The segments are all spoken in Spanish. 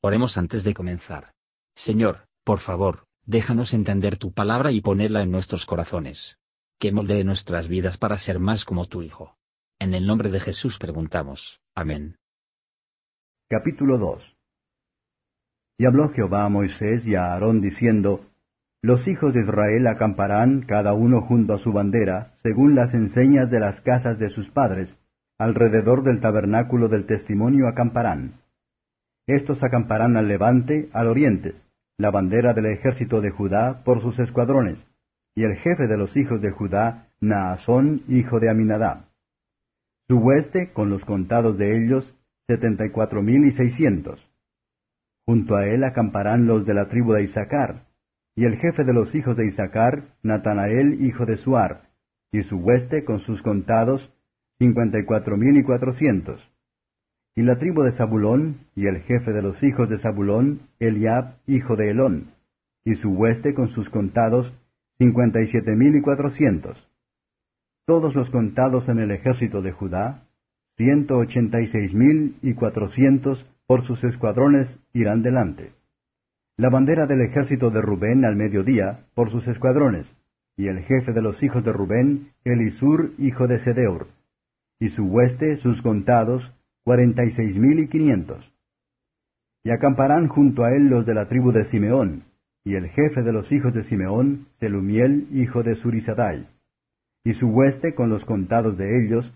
Oremos antes de comenzar. Señor, por favor, déjanos entender tu palabra y ponerla en nuestros corazones. Que moldee nuestras vidas para ser más como tu Hijo. En el nombre de Jesús preguntamos. Amén. Capítulo 2 Y habló Jehová a Moisés y a Aarón diciendo, Los hijos de Israel acamparán cada uno junto a su bandera, según las enseñas de las casas de sus padres, alrededor del tabernáculo del testimonio acamparán. Estos acamparán al levante, al oriente, la bandera del ejército de Judá por sus escuadrones, y el jefe de los hijos de Judá, Naasón, hijo de Aminadab. Su hueste, con los contados de ellos, setenta y cuatro mil y seiscientos. Junto a él acamparán los de la tribu de Isaacar, y el jefe de los hijos de Isaacar, Natanael, hijo de Suar, y su hueste, con sus contados, cincuenta y cuatro mil y cuatrocientos. Y la tribu de Zabulón, y el jefe de los hijos de Zabulón, Eliab, hijo de Elón, y su hueste con sus contados, cincuenta y siete mil y cuatrocientos. Todos los contados en el ejército de Judá, ciento ochenta y seis mil y cuatrocientos por sus escuadrones irán delante. La bandera del ejército de Rubén al mediodía, por sus escuadrones, y el jefe de los hijos de Rubén, Elisur, hijo de Sedeur, y su hueste, sus contados, cuarenta y seis mil y quinientos. Y acamparán junto a él los de la tribu de Simeón, y el jefe de los hijos de Simeón, Selumiel, hijo de Surisadai, y su hueste con los contados de ellos,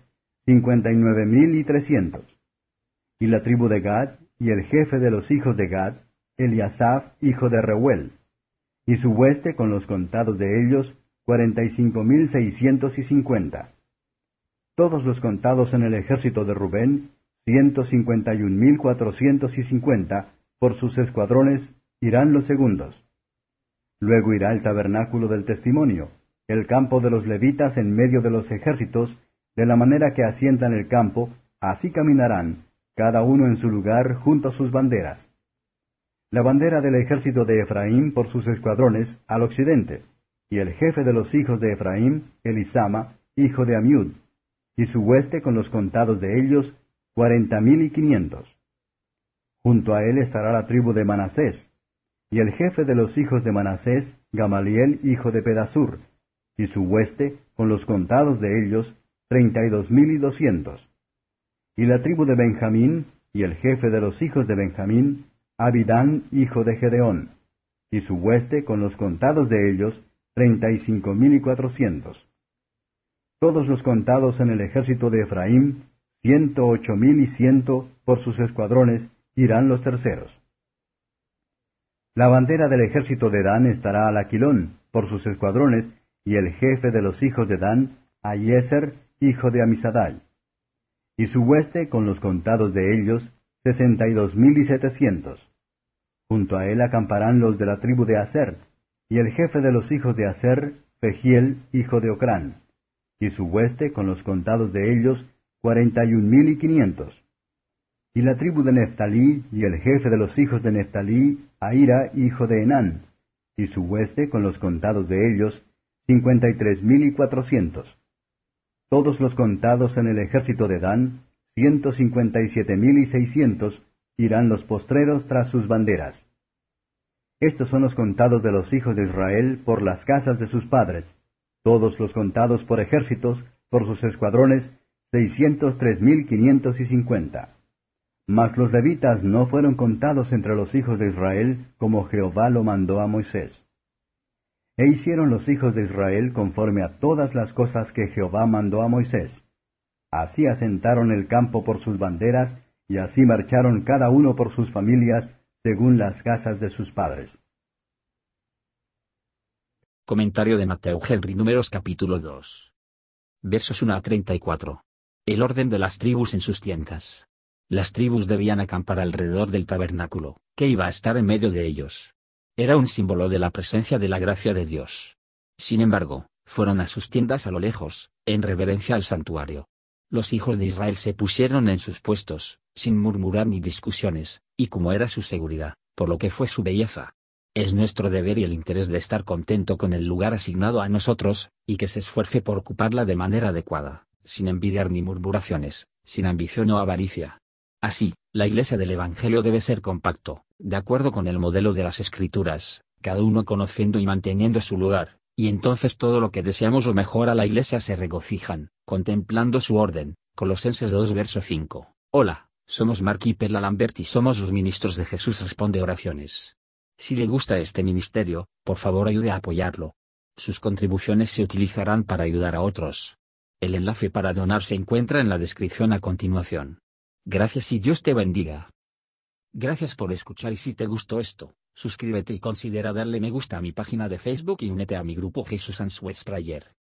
cincuenta y nueve mil y trescientos. Y la tribu de Gad, y el jefe de los hijos de Gad, Eliasaph, hijo de Reuel, y su hueste con los contados de ellos, cuarenta y cinco mil seiscientos y cincuenta. Todos los contados en el ejército de Rubén, ciento cincuenta y un mil cuatrocientos y cincuenta, por sus escuadrones, irán los segundos. Luego irá el tabernáculo del testimonio, el campo de los levitas en medio de los ejércitos, de la manera que asientan el campo, así caminarán, cada uno en su lugar junto a sus banderas. La bandera del ejército de Efraín por sus escuadrones al occidente, y el jefe de los hijos de Efraín, Elisama, hijo de Amiud, y su hueste con los contados de ellos, cuarenta mil y quinientos. Junto a él estará la tribu de Manasés, y el jefe de los hijos de Manasés, Gamaliel, hijo de Pedasur, y su hueste, con los contados de ellos, treinta y dos mil y doscientos. Y la tribu de Benjamín, y el jefe de los hijos de Benjamín, Abidán, hijo de Gedeón, y su hueste, con los contados de ellos, treinta y cinco mil y cuatrocientos. Todos los contados en el ejército de Efraín, ciento ocho mil y ciento por sus escuadrones, irán los terceros. La bandera del ejército de Dan estará al Aquilón, por sus escuadrones, y el jefe de los hijos de Dan, Ayeser, hijo de Amisadai. Y su hueste, con los contados de ellos, sesenta y dos mil y setecientos. Junto a él acamparán los de la tribu de Aser, y el jefe de los hijos de Aser, Pegiel, hijo de Ocrán. Y su hueste, con los contados de ellos, cuarenta y un mil y quinientos. Y la tribu de Neftalí, y el jefe de los hijos de Neftalí, Aira, hijo de Enán, y su hueste, con los contados de ellos, cincuenta y tres mil y cuatrocientos. Todos los contados en el ejército de Dan, ciento cincuenta y siete mil y seiscientos, irán los postreros tras sus banderas. Estos son los contados de los hijos de Israel por las casas de sus padres, todos los contados por ejércitos, por sus escuadrones, seiscientos tres mil quinientos y cincuenta. Mas los levitas no fueron contados entre los hijos de Israel como Jehová lo mandó a Moisés. E hicieron los hijos de Israel conforme a todas las cosas que Jehová mandó a Moisés. Así asentaron el campo por sus banderas, y así marcharon cada uno por sus familias, según las casas de sus padres. Comentario de Mateo Henry Números capítulo 2. Versos 1 a 34. El orden de las tribus en sus tiendas. Las tribus debían acampar alrededor del tabernáculo, que iba a estar en medio de ellos. Era un símbolo de la presencia de la gracia de Dios. Sin embargo, fueron a sus tiendas a lo lejos, en reverencia al santuario. Los hijos de Israel se pusieron en sus puestos, sin murmurar ni discusiones, y como era su seguridad, por lo que fue su belleza. Es nuestro deber y el interés de estar contento con el lugar asignado a nosotros, y que se esfuerce por ocuparla de manera adecuada sin envidiar ni murmuraciones, sin ambición o avaricia. Así, La iglesia del Evangelio debe ser compacto, de acuerdo con el modelo de las Escrituras, cada uno conociendo y manteniendo su lugar, y entonces todo lo que deseamos o mejor a la iglesia se regocijan, contemplando su orden. Colosenses 2 verso 5. Hola, somos Mark y Perla Lambert y somos los ministros de Jesús Responde Oraciones. Si le gusta este ministerio, por favor ayude a apoyarlo. Sus contribuciones se utilizarán para ayudar a otros. El enlace para donar se encuentra en la descripción a continuación. Gracias y Dios te bendiga. Gracias por escuchar y si te gustó esto, suscríbete y considera darle me gusta a mi página de Facebook y únete a mi grupo Jesús Answers Prayer.